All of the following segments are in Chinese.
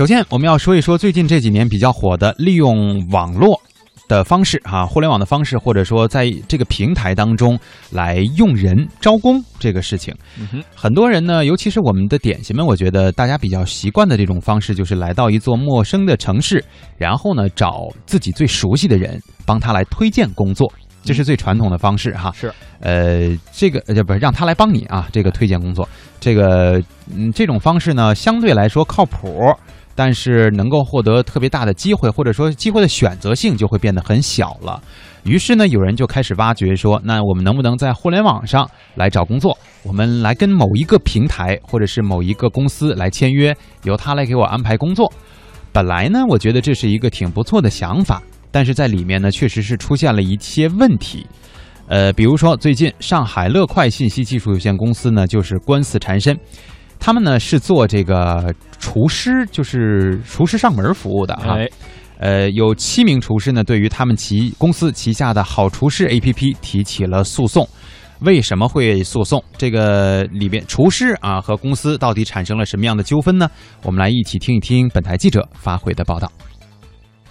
首先，我们要说一说最近这几年比较火的利用网络的方式哈，互联网的方式，或者说在这个平台当中来用人招工这个事情。很多人呢，尤其是我们的点心们，我觉得大家比较习惯的这种方式，就是来到一座陌生的城市，然后呢找自己最熟悉的人帮他来推荐工作，这是最传统的方式哈。是，呃，这个呃不是让他来帮你啊，这个推荐工作，这个嗯这种方式呢相对来说靠谱。但是能够获得特别大的机会，或者说机会的选择性就会变得很小了。于是呢，有人就开始挖掘说，那我们能不能在互联网上来找工作？我们来跟某一个平台或者是某一个公司来签约，由他来给我安排工作。本来呢，我觉得这是一个挺不错的想法，但是在里面呢，确实是出现了一些问题。呃，比如说最近上海乐快信息技术有限公司呢，就是官司缠身。他们呢是做这个厨师，就是厨师上门服务的哈。呃，有七名厨师呢，对于他们旗公司旗下的好厨师 APP 提起了诉讼。为什么会诉讼？这个里边厨师啊和公司到底产生了什么样的纠纷呢？我们来一起听一听本台记者发回的报道。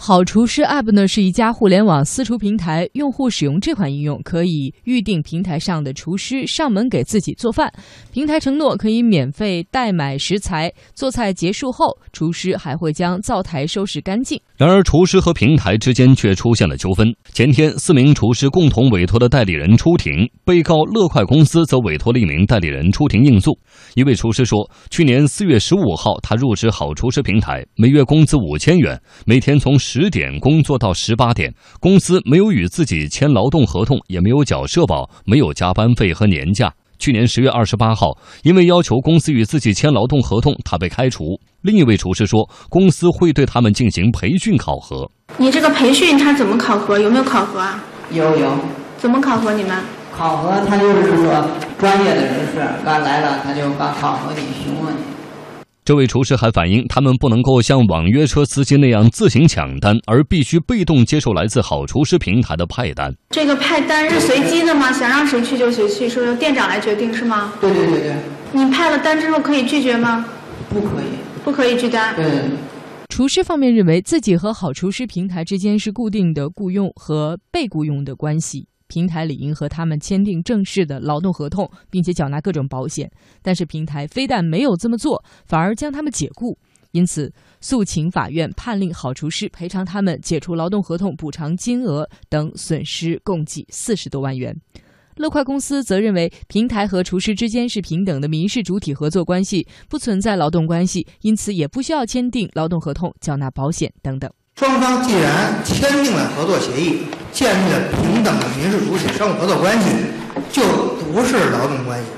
好厨师 App 呢是一家互联网私厨平台，用户使用这款应用可以预定平台上的厨师上门给自己做饭。平台承诺可以免费代买食材，做菜结束后，厨师还会将灶台收拾干净。然而，厨师和平台之间却出现了纠纷。前天，四名厨师共同委托的代理人出庭，被告乐快公司则委托了一名代理人出庭应诉。一位厨师说，去年四月十五号，他入职好厨师平台，每月工资五千元，每天从。十点工作到十八点，公司没有与自己签劳动合同，也没有缴社保，没有加班费和年假。去年十月二十八号，因为要求公司与自己签劳动合同，他被开除。另一位厨师说，公司会对他们进行培训考核。你这个培训他怎么考核？有没有考核啊？有有。怎么考核你们？考核他就是说专业的人士刚来了，他就把考核你询问你。这位厨师还反映，他们不能够像网约车司机那样自行抢单，而必须被动接受来自好厨师平台的派单。这个派单是随机的吗？想让谁去就谁去，是由店长来决定是吗？对对对对。你派了单之后可以拒绝吗？不可以，不可以拒单。对。厨师方面认为自己和好厨师平台之间是固定的雇佣和被雇佣的关系。平台理应和他们签订正式的劳动合同，并且缴纳各种保险。但是平台非但没有这么做，反而将他们解雇，因此诉请法院判令好厨师赔偿他们解除劳动合同补偿金额等损失共计四十多万元。乐快公司则认为，平台和厨师之间是平等的民事主体合作关系，不存在劳动关系，因此也不需要签订劳动合同、缴纳保险等等。双方既然签订了合作协议，建立了平等的民事主体商务合作关系，就不是劳动关系。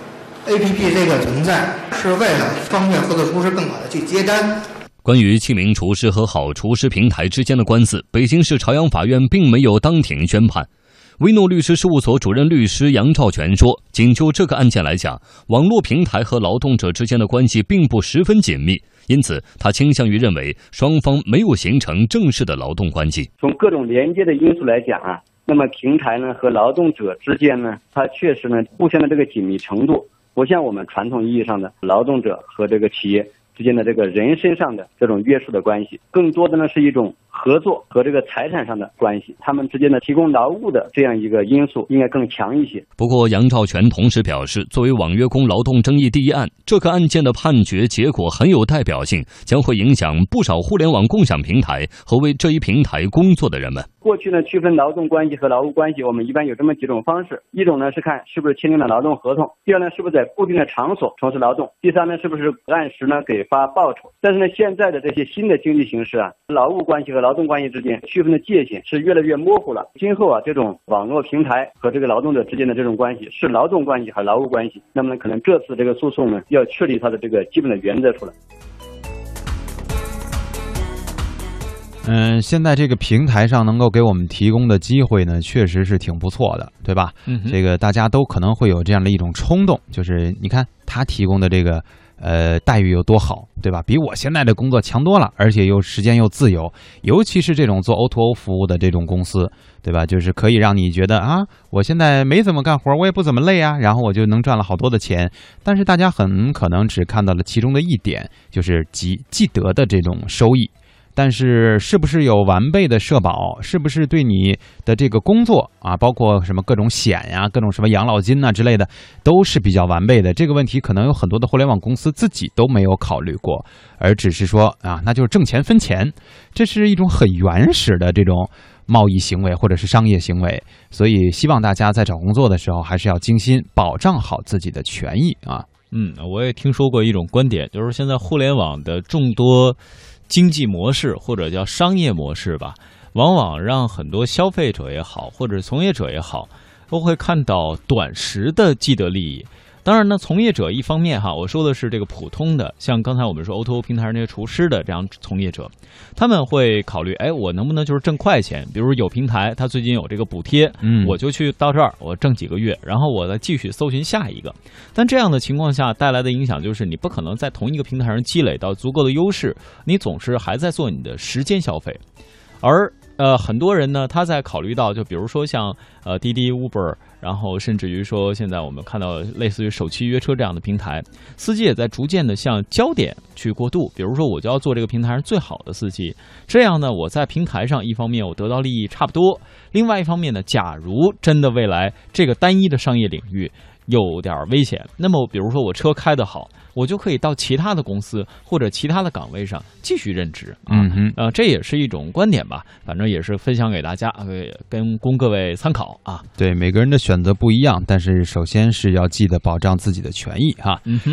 A P P 这个存在是为了方便合作厨师更好的去接单。关于七名厨师和好厨师平台之间的官司，北京市朝阳法院并没有当庭宣判。威诺律师事务所主任律师杨兆全说：“仅就这个案件来讲，网络平台和劳动者之间的关系并不十分紧密。”因此，他倾向于认为双方没有形成正式的劳动关系。从各种连接的因素来讲啊，那么平台呢和劳动者之间呢，它确实呢互相的这个紧密程度，不像我们传统意义上的劳动者和这个企业之间的这个人身上的这种约束的关系，更多的呢是一种。合作和这个财产上的关系，他们之间的提供劳务的这样一个因素应该更强一些。不过，杨兆全同时表示，作为网约工劳动争议第一案，这个案件的判决结果很有代表性，将会影响不少互联网共享平台和为这一平台工作的人们。过去呢，区分劳动关系和劳务关系，我们一般有这么几种方式：一种呢是看是不是签订了劳动合同；第二呢是不是在固定的场所从事劳动；第三呢是不是按时呢给发报酬。但是呢，现在的这些新的经济形势啊，劳务关系和劳劳动关系之间区分的界限是越来越模糊了。今后啊，这种网络平台和这个劳动者之间的这种关系是劳动关系还是劳务关系？那么可能这次这个诉讼呢，要确立它的这个基本的原则出来。嗯，现在这个平台上能够给我们提供的机会呢，确实是挺不错的，对吧？嗯，这个大家都可能会有这样的一种冲动，就是你看他提供的这个。呃，待遇有多好，对吧？比我现在的工作强多了，而且又时间又自由，尤其是这种做 O to O 服务的这种公司，对吧？就是可以让你觉得啊，我现在没怎么干活，我也不怎么累啊，然后我就能赚了好多的钱。但是大家很可能只看到了其中的一点，就是即既得的这种收益。但是是不是有完备的社保？是不是对你的这个工作啊，包括什么各种险呀、各种什么养老金呐之类的，都是比较完备的？这个问题可能有很多的互联网公司自己都没有考虑过，而只是说啊，那就是挣钱分钱，这是一种很原始的这种贸易行为或者是商业行为。所以希望大家在找工作的时候还是要精心保障好自己的权益啊。嗯，我也听说过一种观点，就是现在互联网的众多。经济模式或者叫商业模式吧，往往让很多消费者也好，或者从业者也好，都会看到短时的既得利益。当然呢，从业者一方面哈，我说的是这个普通的，像刚才我们说 O to O 平台上那些厨师的这样从业者，他们会考虑，哎，我能不能就是挣快钱？比如有平台，他最近有这个补贴，嗯，我就去到这儿，我挣几个月，然后我再继续搜寻下一个。但这样的情况下带来的影响就是，你不可能在同一个平台上积累到足够的优势，你总是还在做你的时间消费，而。呃，很多人呢，他在考虑到，就比如说像呃滴滴、Uber，然后甚至于说现在我们看到类似于首汽约车这样的平台，司机也在逐渐的向焦点去过渡。比如说，我就要做这个平台上最好的司机，这样呢，我在平台上一方面我得到利益差不多，另外一方面呢，假如真的未来这个单一的商业领域有点危险，那么比如说我车开得好。我就可以到其他的公司或者其他的岗位上继续任职啊，嗯呃，这也是一种观点吧，反正也是分享给大家，跟供各位参考啊。对，每个人的选择不一样，但是首先是要记得保障自己的权益哈。嗯哼。